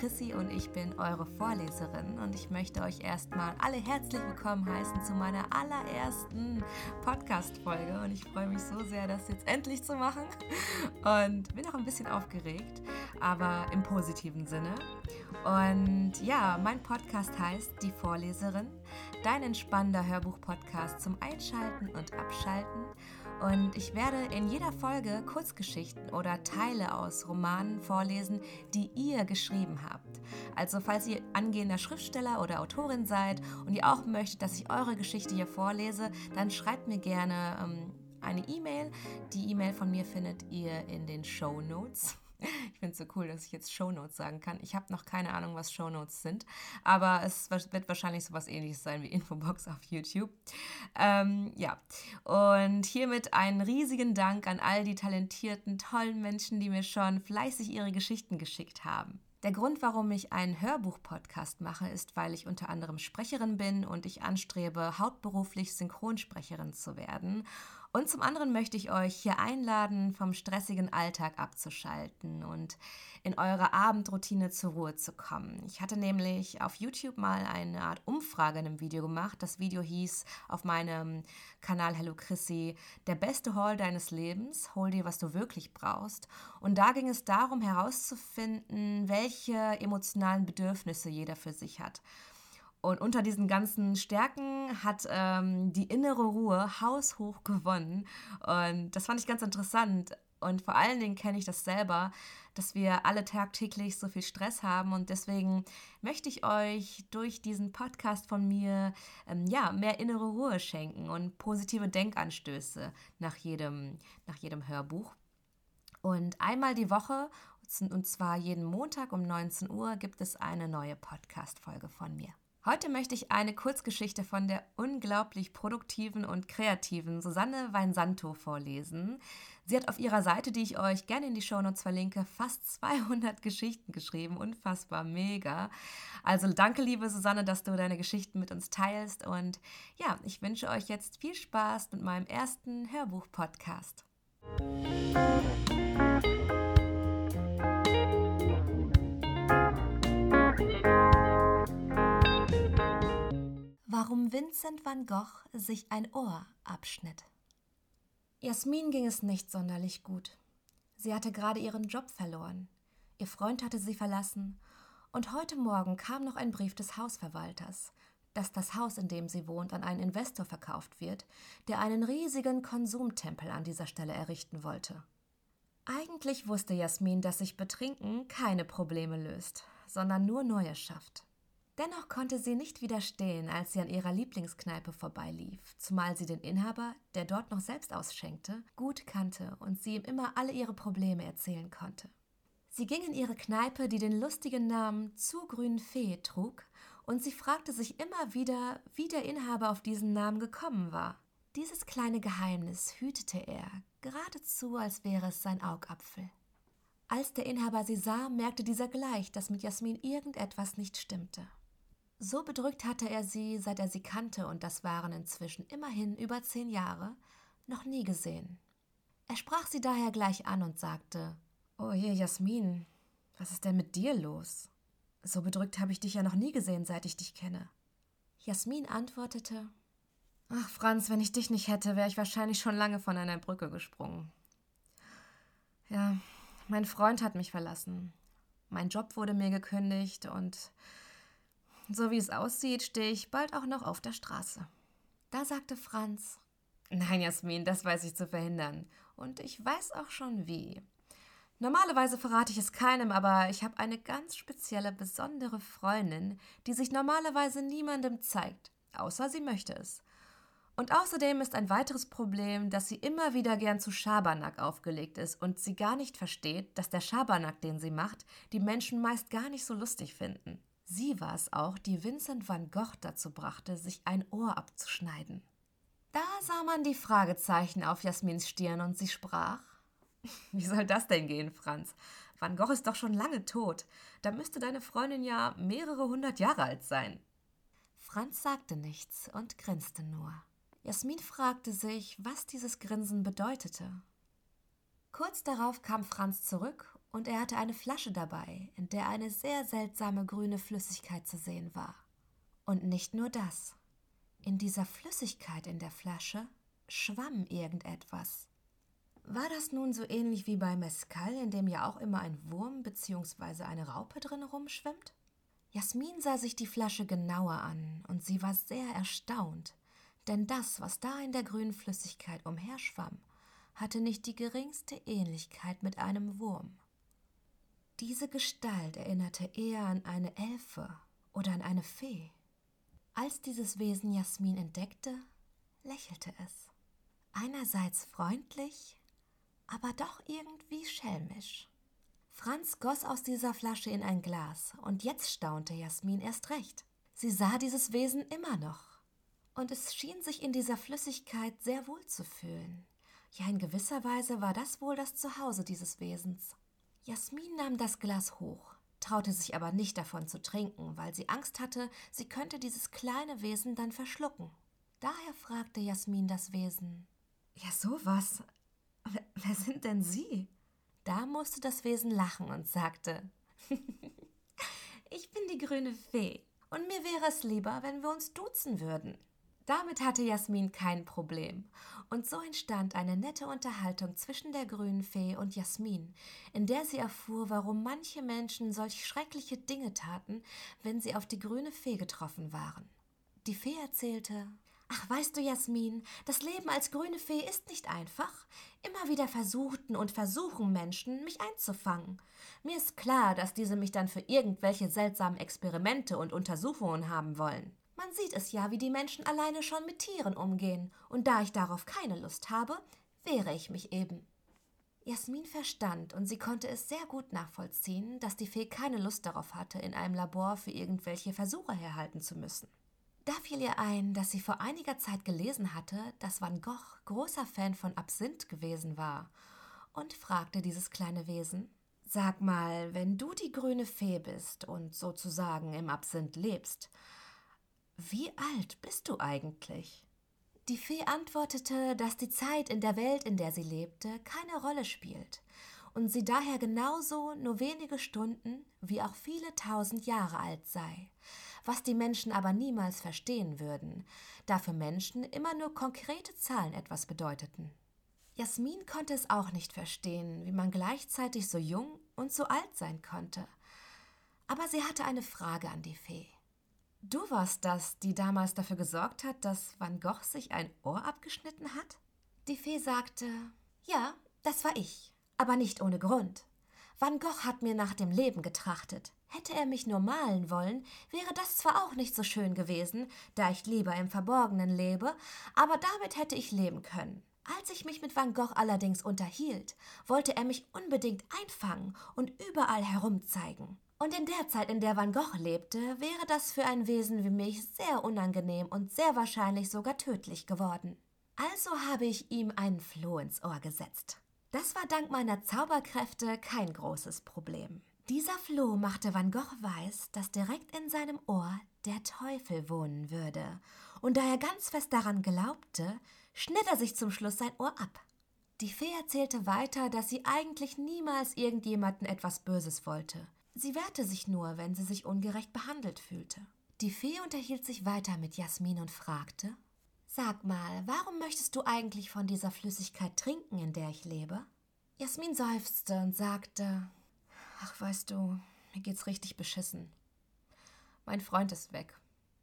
Chrissy und ich bin eure Vorleserin und ich möchte euch erstmal alle herzlich willkommen heißen zu meiner allerersten Podcast-Folge und ich freue mich so sehr, das jetzt endlich zu machen und bin auch ein bisschen aufgeregt, aber im positiven Sinne. Und ja, mein Podcast heißt Die Vorleserin, dein entspannender Hörbuch-Podcast zum Einschalten und Abschalten und ich werde in jeder Folge Kurzgeschichten oder Teile aus Romanen vorlesen, die ihr geschrieben habt. Also falls ihr angehender Schriftsteller oder Autorin seid und ihr auch möchtet, dass ich eure Geschichte hier vorlese, dann schreibt mir gerne ähm, eine E-Mail. Die E-Mail von mir findet ihr in den Show Notes. Ich finde es so cool, dass ich jetzt Shownotes sagen kann. Ich habe noch keine Ahnung, was Shownotes sind, aber es wird wahrscheinlich so was ähnliches sein wie Infobox auf YouTube. Ähm, ja, und hiermit einen riesigen Dank an all die talentierten, tollen Menschen, die mir schon fleißig ihre Geschichten geschickt haben. Der Grund, warum ich einen Hörbuch-Podcast mache, ist, weil ich unter anderem Sprecherin bin und ich anstrebe, hauptberuflich Synchronsprecherin zu werden. Und zum anderen möchte ich euch hier einladen, vom stressigen Alltag abzuschalten und in eure Abendroutine zur Ruhe zu kommen. Ich hatte nämlich auf YouTube mal eine Art Umfrage in einem Video gemacht. Das Video hieß auf meinem Kanal Hello Chrissy, der beste Haul deines Lebens, hol dir, was du wirklich brauchst. Und da ging es darum herauszufinden, welche emotionalen Bedürfnisse jeder für sich hat. Und unter diesen ganzen Stärken hat ähm, die innere Ruhe haushoch gewonnen. Und das fand ich ganz interessant. Und vor allen Dingen kenne ich das selber, dass wir alle tagtäglich so viel Stress haben. Und deswegen möchte ich euch durch diesen Podcast von mir ähm, ja, mehr innere Ruhe schenken und positive Denkanstöße nach jedem, nach jedem Hörbuch. Und einmal die Woche, und zwar jeden Montag um 19 Uhr, gibt es eine neue Podcast-Folge von mir. Heute möchte ich eine Kurzgeschichte von der unglaublich produktiven und kreativen Susanne Weinsanto vorlesen. Sie hat auf ihrer Seite, die ich euch gerne in die Shownotes verlinke, fast 200 Geschichten geschrieben. Unfassbar mega. Also danke, liebe Susanne, dass du deine Geschichten mit uns teilst. Und ja, ich wünsche euch jetzt viel Spaß mit meinem ersten Hörbuch-Podcast. Warum Vincent van Gogh sich ein Ohr abschnitt. Jasmin ging es nicht sonderlich gut. Sie hatte gerade ihren Job verloren. Ihr Freund hatte sie verlassen. Und heute Morgen kam noch ein Brief des Hausverwalters, dass das Haus, in dem sie wohnt, an einen Investor verkauft wird, der einen riesigen Konsumtempel an dieser Stelle errichten wollte. Eigentlich wusste Jasmin, dass sich Betrinken keine Probleme löst, sondern nur neue schafft. Dennoch konnte sie nicht widerstehen, als sie an ihrer Lieblingskneipe vorbeilief, zumal sie den Inhaber, der dort noch selbst ausschenkte, gut kannte und sie ihm immer alle ihre Probleme erzählen konnte. Sie ging in ihre Kneipe, die den lustigen Namen Zu grün Fee trug, und sie fragte sich immer wieder, wie der Inhaber auf diesen Namen gekommen war. Dieses kleine Geheimnis hütete er, geradezu, als wäre es sein Augapfel. Als der Inhaber sie sah, merkte dieser gleich, dass mit Jasmin irgendetwas nicht stimmte. So bedrückt hatte er sie, seit er sie kannte, und das waren inzwischen immerhin über zehn Jahre, noch nie gesehen. Er sprach sie daher gleich an und sagte Oh je, Jasmin, was ist denn mit dir los? So bedrückt habe ich dich ja noch nie gesehen, seit ich dich kenne. Jasmin antwortete Ach, Franz, wenn ich dich nicht hätte, wäre ich wahrscheinlich schon lange von einer Brücke gesprungen. Ja, mein Freund hat mich verlassen. Mein Job wurde mir gekündigt und so wie es aussieht, stehe ich bald auch noch auf der Straße. Da sagte Franz, Nein, Jasmin, das weiß ich zu verhindern. Und ich weiß auch schon wie. Normalerweise verrate ich es keinem, aber ich habe eine ganz spezielle, besondere Freundin, die sich normalerweise niemandem zeigt, außer sie möchte es. Und außerdem ist ein weiteres Problem, dass sie immer wieder gern zu Schabernack aufgelegt ist und sie gar nicht versteht, dass der Schabernack, den sie macht, die Menschen meist gar nicht so lustig finden. Sie war es auch, die Vincent van Gogh dazu brachte, sich ein Ohr abzuschneiden. Da sah man die Fragezeichen auf Jasmins Stirn und sie sprach: Wie soll das denn gehen, Franz? Van Gogh ist doch schon lange tot. Da müsste deine Freundin ja mehrere hundert Jahre alt sein. Franz sagte nichts und grinste nur. Jasmin fragte sich, was dieses Grinsen bedeutete. Kurz darauf kam Franz zurück und er hatte eine Flasche dabei, in der eine sehr seltsame grüne Flüssigkeit zu sehen war. Und nicht nur das. In dieser Flüssigkeit in der Flasche schwamm irgendetwas. War das nun so ähnlich wie bei Mescal, in dem ja auch immer ein Wurm bzw. eine Raupe drin rumschwimmt? Jasmin sah sich die Flasche genauer an und sie war sehr erstaunt, denn das, was da in der grünen Flüssigkeit umherschwamm, hatte nicht die geringste Ähnlichkeit mit einem Wurm. Diese Gestalt erinnerte eher an eine Elfe oder an eine Fee. Als dieses Wesen Jasmin entdeckte, lächelte es. Einerseits freundlich, aber doch irgendwie schelmisch. Franz goss aus dieser Flasche in ein Glas, und jetzt staunte Jasmin erst recht. Sie sah dieses Wesen immer noch. Und es schien sich in dieser Flüssigkeit sehr wohl zu fühlen. Ja, in gewisser Weise war das wohl das Zuhause dieses Wesens. Jasmin nahm das Glas hoch, traute sich aber nicht davon zu trinken, weil sie Angst hatte, sie könnte dieses kleine Wesen dann verschlucken. Daher fragte Jasmin das Wesen: Ja, sowas. Wer, wer sind denn Sie? Da musste das Wesen lachen und sagte: Ich bin die grüne Fee, und mir wäre es lieber, wenn wir uns duzen würden. Damit hatte Jasmin kein Problem. Und so entstand eine nette Unterhaltung zwischen der grünen Fee und Jasmin, in der sie erfuhr, warum manche Menschen solch schreckliche Dinge taten, wenn sie auf die grüne Fee getroffen waren. Die Fee erzählte, Ach, weißt du, Jasmin, das Leben als grüne Fee ist nicht einfach. Immer wieder versuchten und versuchen Menschen, mich einzufangen. Mir ist klar, dass diese mich dann für irgendwelche seltsamen Experimente und Untersuchungen haben wollen. Man sieht es ja, wie die Menschen alleine schon mit Tieren umgehen, und da ich darauf keine Lust habe, wehre ich mich eben. Jasmin verstand und sie konnte es sehr gut nachvollziehen, dass die Fee keine Lust darauf hatte, in einem Labor für irgendwelche Versuche herhalten zu müssen. Da fiel ihr ein, dass sie vor einiger Zeit gelesen hatte, dass Van Gogh großer Fan von Absinth gewesen war und fragte dieses kleine Wesen: Sag mal, wenn du die grüne Fee bist und sozusagen im Absinth lebst, wie alt bist du eigentlich? Die Fee antwortete, dass die Zeit in der Welt, in der sie lebte, keine Rolle spielt und sie daher genauso nur wenige Stunden wie auch viele tausend Jahre alt sei, was die Menschen aber niemals verstehen würden, da für Menschen immer nur konkrete Zahlen etwas bedeuteten. Jasmin konnte es auch nicht verstehen, wie man gleichzeitig so jung und so alt sein konnte. Aber sie hatte eine Frage an die Fee. Du warst das, die damals dafür gesorgt hat, dass Van Gogh sich ein Ohr abgeschnitten hat? Die Fee sagte, ja, das war ich, aber nicht ohne Grund. Van Gogh hat mir nach dem Leben getrachtet. Hätte er mich nur malen wollen, wäre das zwar auch nicht so schön gewesen, da ich lieber im Verborgenen lebe, aber damit hätte ich leben können. Als ich mich mit Van Gogh allerdings unterhielt, wollte er mich unbedingt einfangen und überall herumzeigen. Und in der Zeit, in der Van Gogh lebte, wäre das für ein Wesen wie mich sehr unangenehm und sehr wahrscheinlich sogar tödlich geworden. Also habe ich ihm einen Floh ins Ohr gesetzt. Das war dank meiner Zauberkräfte kein großes Problem. Dieser Floh machte Van Gogh weiß, dass direkt in seinem Ohr der Teufel wohnen würde, und da er ganz fest daran glaubte, schnitt er sich zum Schluss sein Ohr ab. Die Fee erzählte weiter, dass sie eigentlich niemals irgendjemanden etwas Böses wollte, Sie wehrte sich nur, wenn sie sich ungerecht behandelt fühlte. Die Fee unterhielt sich weiter mit Jasmin und fragte Sag mal, warum möchtest du eigentlich von dieser Flüssigkeit trinken, in der ich lebe? Jasmin seufzte und sagte Ach, weißt du, mir geht's richtig beschissen. Mein Freund ist weg.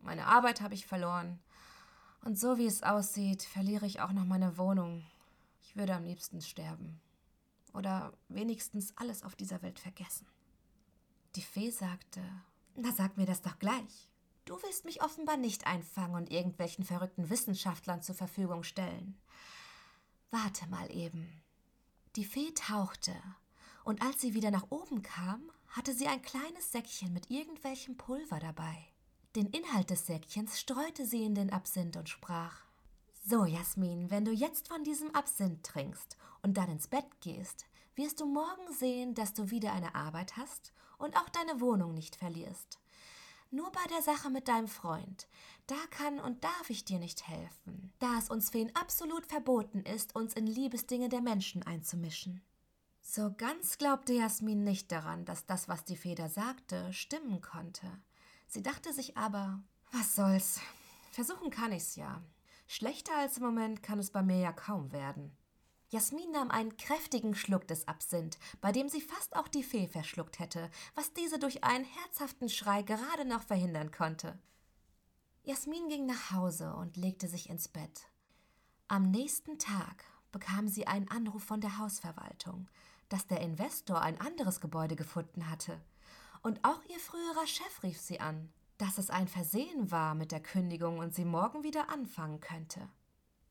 Meine Arbeit habe ich verloren. Und so wie es aussieht, verliere ich auch noch meine Wohnung. Ich würde am liebsten sterben. Oder wenigstens alles auf dieser Welt vergessen. Die Fee sagte, na sag mir das doch gleich. Du willst mich offenbar nicht einfangen und irgendwelchen verrückten Wissenschaftlern zur Verfügung stellen. Warte mal eben. Die Fee tauchte, und als sie wieder nach oben kam, hatte sie ein kleines Säckchen mit irgendwelchem Pulver dabei. Den Inhalt des Säckchens streute sie in den Absinth und sprach So, Jasmin, wenn du jetzt von diesem Absinth trinkst und dann ins Bett gehst, wirst du morgen sehen, dass du wieder eine Arbeit hast und auch deine Wohnung nicht verlierst. Nur bei der Sache mit deinem Freund, da kann und darf ich dir nicht helfen, da es uns Feen absolut verboten ist, uns in Liebesdinge der Menschen einzumischen. So ganz glaubte Jasmin nicht daran, dass das, was die Feder sagte, stimmen konnte. Sie dachte sich aber, was soll's, versuchen kann ich's ja. Schlechter als im Moment kann es bei mir ja kaum werden. Jasmin nahm einen kräftigen Schluck des Absinth, bei dem sie fast auch die Fee verschluckt hätte, was diese durch einen herzhaften Schrei gerade noch verhindern konnte. Jasmin ging nach Hause und legte sich ins Bett. Am nächsten Tag bekam sie einen Anruf von der Hausverwaltung, dass der Investor ein anderes Gebäude gefunden hatte. Und auch ihr früherer Chef rief sie an, dass es ein Versehen war mit der Kündigung und sie morgen wieder anfangen könnte.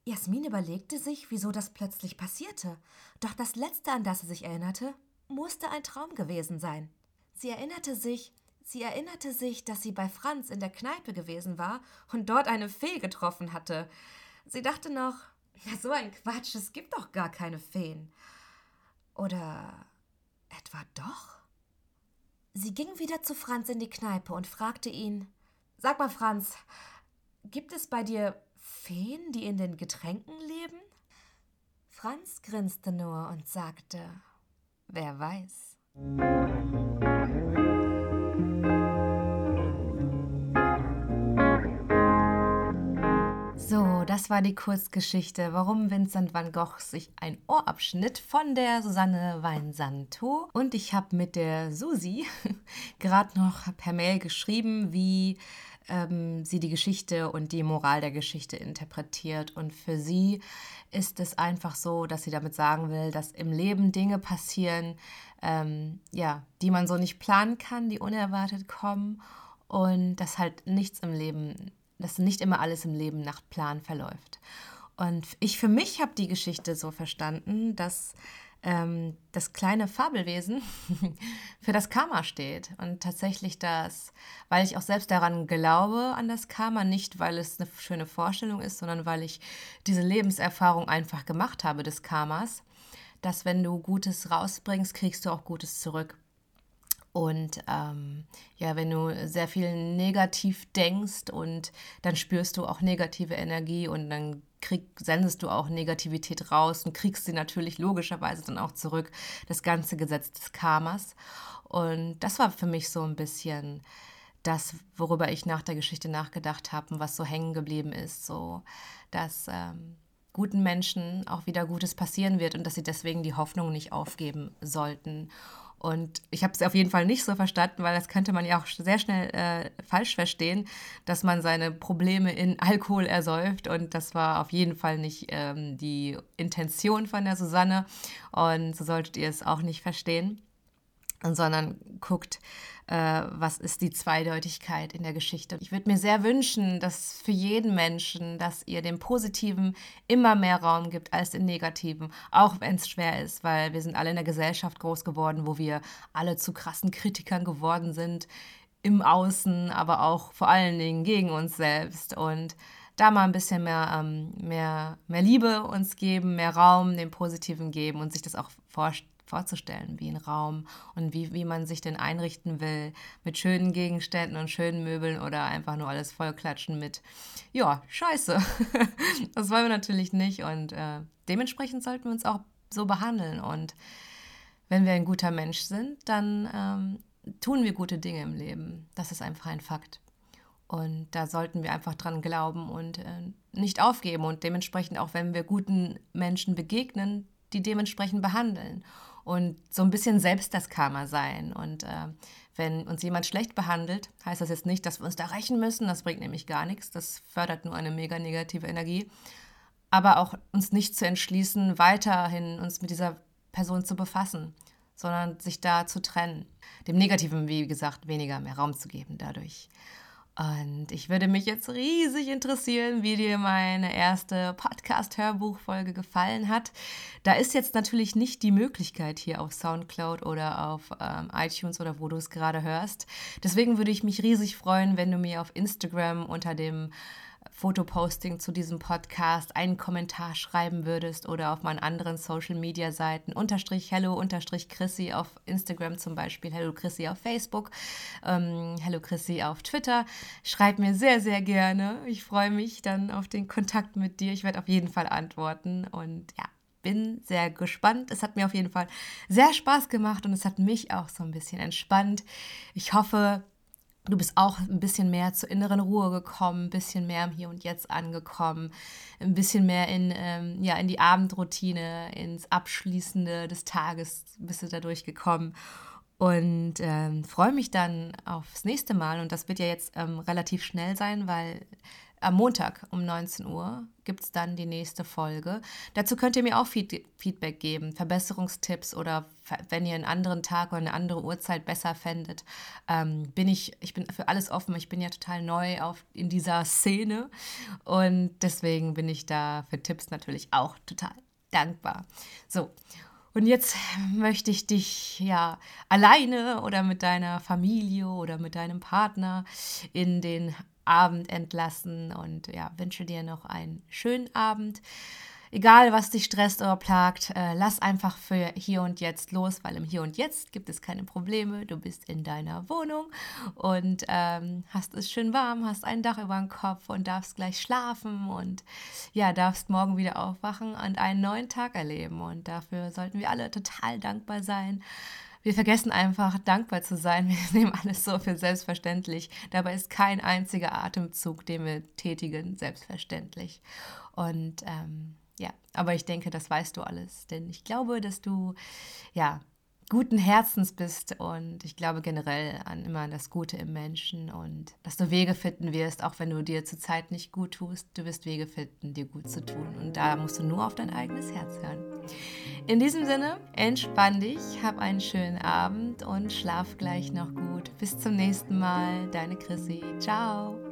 Jasmin überlegte sich, wieso das plötzlich passierte, doch das Letzte, an das sie sich erinnerte, musste ein Traum gewesen sein. Sie erinnerte sich, sie erinnerte sich, dass sie bei Franz in der Kneipe gewesen war und dort eine Fee getroffen hatte. Sie dachte noch, ja, so ein Quatsch, es gibt doch gar keine Feen. Oder etwa doch? Sie ging wieder zu Franz in die Kneipe und fragte ihn: Sag mal, Franz, gibt es bei dir Feen, die in den Getränken leben? Franz grinste nur und sagte: Wer weiß. So, das war die Kurzgeschichte, warum Vincent van Gogh sich ein Ohr abschnitt von der Susanne Weinsanto. Und ich habe mit der Susi gerade noch per Mail geschrieben, wie ähm, sie die Geschichte und die Moral der Geschichte interpretiert. Und für sie ist es einfach so, dass sie damit sagen will, dass im Leben Dinge passieren, ähm, ja, die man so nicht planen kann, die unerwartet kommen und dass halt nichts im Leben dass nicht immer alles im Leben nach Plan verläuft. Und ich für mich habe die Geschichte so verstanden, dass ähm, das kleine Fabelwesen für das Karma steht. Und tatsächlich das, weil ich auch selbst daran glaube, an das Karma, nicht weil es eine schöne Vorstellung ist, sondern weil ich diese Lebenserfahrung einfach gemacht habe des Karmas, dass wenn du Gutes rausbringst, kriegst du auch Gutes zurück. Und ähm, ja, wenn du sehr viel negativ denkst und dann spürst du auch negative Energie und dann krieg, sendest du auch Negativität raus und kriegst sie natürlich logischerweise dann auch zurück. Das ganze Gesetz des Karmas. Und das war für mich so ein bisschen das, worüber ich nach der Geschichte nachgedacht habe und was so hängen geblieben ist. So, dass ähm, guten Menschen auch wieder Gutes passieren wird und dass sie deswegen die Hoffnung nicht aufgeben sollten. Und ich habe es auf jeden Fall nicht so verstanden, weil das könnte man ja auch sehr schnell äh, falsch verstehen, dass man seine Probleme in Alkohol ersäuft. Und das war auf jeden Fall nicht ähm, die Intention von der Susanne. Und so solltet ihr es auch nicht verstehen sondern guckt, äh, was ist die Zweideutigkeit in der Geschichte. Ich würde mir sehr wünschen, dass für jeden Menschen, dass ihr dem Positiven immer mehr Raum gibt als dem Negativen, auch wenn es schwer ist, weil wir sind alle in der Gesellschaft groß geworden, wo wir alle zu krassen Kritikern geworden sind, im Außen, aber auch vor allen Dingen gegen uns selbst und da mal ein bisschen mehr, ähm, mehr, mehr Liebe uns geben, mehr Raum dem Positiven geben und sich das auch vorstellen vorzustellen, wie ein Raum und wie, wie man sich denn einrichten will, mit schönen Gegenständen und schönen Möbeln oder einfach nur alles vollklatschen mit, ja, scheiße. das wollen wir natürlich nicht und äh, dementsprechend sollten wir uns auch so behandeln und wenn wir ein guter Mensch sind, dann ähm, tun wir gute Dinge im Leben. Das ist einfach ein Fakt. Und da sollten wir einfach dran glauben und äh, nicht aufgeben und dementsprechend auch, wenn wir guten Menschen begegnen, die dementsprechend behandeln und so ein bisschen selbst das Karma sein. Und äh, wenn uns jemand schlecht behandelt, heißt das jetzt nicht, dass wir uns da rächen müssen. Das bringt nämlich gar nichts. Das fördert nur eine mega negative Energie. Aber auch uns nicht zu entschließen, weiterhin uns mit dieser Person zu befassen, sondern sich da zu trennen. Dem Negativen, wie gesagt, weniger mehr Raum zu geben dadurch. Und ich würde mich jetzt riesig interessieren, wie dir meine erste Podcast-Hörbuchfolge gefallen hat. Da ist jetzt natürlich nicht die Möglichkeit hier auf Soundcloud oder auf ähm, iTunes oder wo du es gerade hörst. Deswegen würde ich mich riesig freuen, wenn du mir auf Instagram unter dem Fotoposting zu diesem Podcast einen Kommentar schreiben würdest oder auf meinen anderen Social Media Seiten unterstrich hello unterstrich Chrissy auf Instagram zum Beispiel, hello Chrissy auf Facebook, ähm, hello Chrissy auf Twitter. Schreib mir sehr, sehr gerne. Ich freue mich dann auf den Kontakt mit dir. Ich werde auf jeden Fall antworten und ja, bin sehr gespannt. Es hat mir auf jeden Fall sehr Spaß gemacht und es hat mich auch so ein bisschen entspannt. Ich hoffe, du bist auch ein bisschen mehr zur inneren Ruhe gekommen, ein bisschen mehr im Hier und Jetzt angekommen, ein bisschen mehr in, ähm, ja, in die Abendroutine, ins Abschließende des Tages bist du da durchgekommen. Und ähm, freue mich dann aufs nächste Mal. Und das wird ja jetzt ähm, relativ schnell sein, weil am Montag um 19 Uhr gibt es dann die nächste Folge. Dazu könnt ihr mir auch Feed Feedback geben, Verbesserungstipps oder wenn ihr einen anderen Tag oder eine andere Uhrzeit besser fändet. Ähm, bin ich, ich bin für alles offen. Ich bin ja total neu auf, in dieser Szene und deswegen bin ich da für Tipps natürlich auch total dankbar. So. Und jetzt möchte ich dich ja alleine oder mit deiner Familie oder mit deinem Partner in den Abend entlassen und ja, wünsche dir noch einen schönen Abend. Egal, was dich stresst oder plagt, äh, lass einfach für hier und jetzt los, weil im Hier und Jetzt gibt es keine Probleme. Du bist in deiner Wohnung und ähm, hast es schön warm, hast ein Dach über dem Kopf und darfst gleich schlafen und ja, darfst morgen wieder aufwachen und einen neuen Tag erleben. Und dafür sollten wir alle total dankbar sein wir vergessen einfach, dankbar zu sein. Wir nehmen alles so für selbstverständlich. Dabei ist kein einziger Atemzug, den wir tätigen, selbstverständlich. Und ähm, ja, aber ich denke, das weißt du alles, denn ich glaube, dass du ja guten Herzens bist und ich glaube generell an immer das Gute im Menschen und dass du Wege finden wirst, auch wenn du dir zurzeit nicht gut tust, du wirst Wege finden, dir gut zu tun und da musst du nur auf dein eigenes Herz hören. In diesem Sinne, entspann dich, hab einen schönen Abend und schlaf gleich noch gut. Bis zum nächsten Mal, deine Chrissy. Ciao.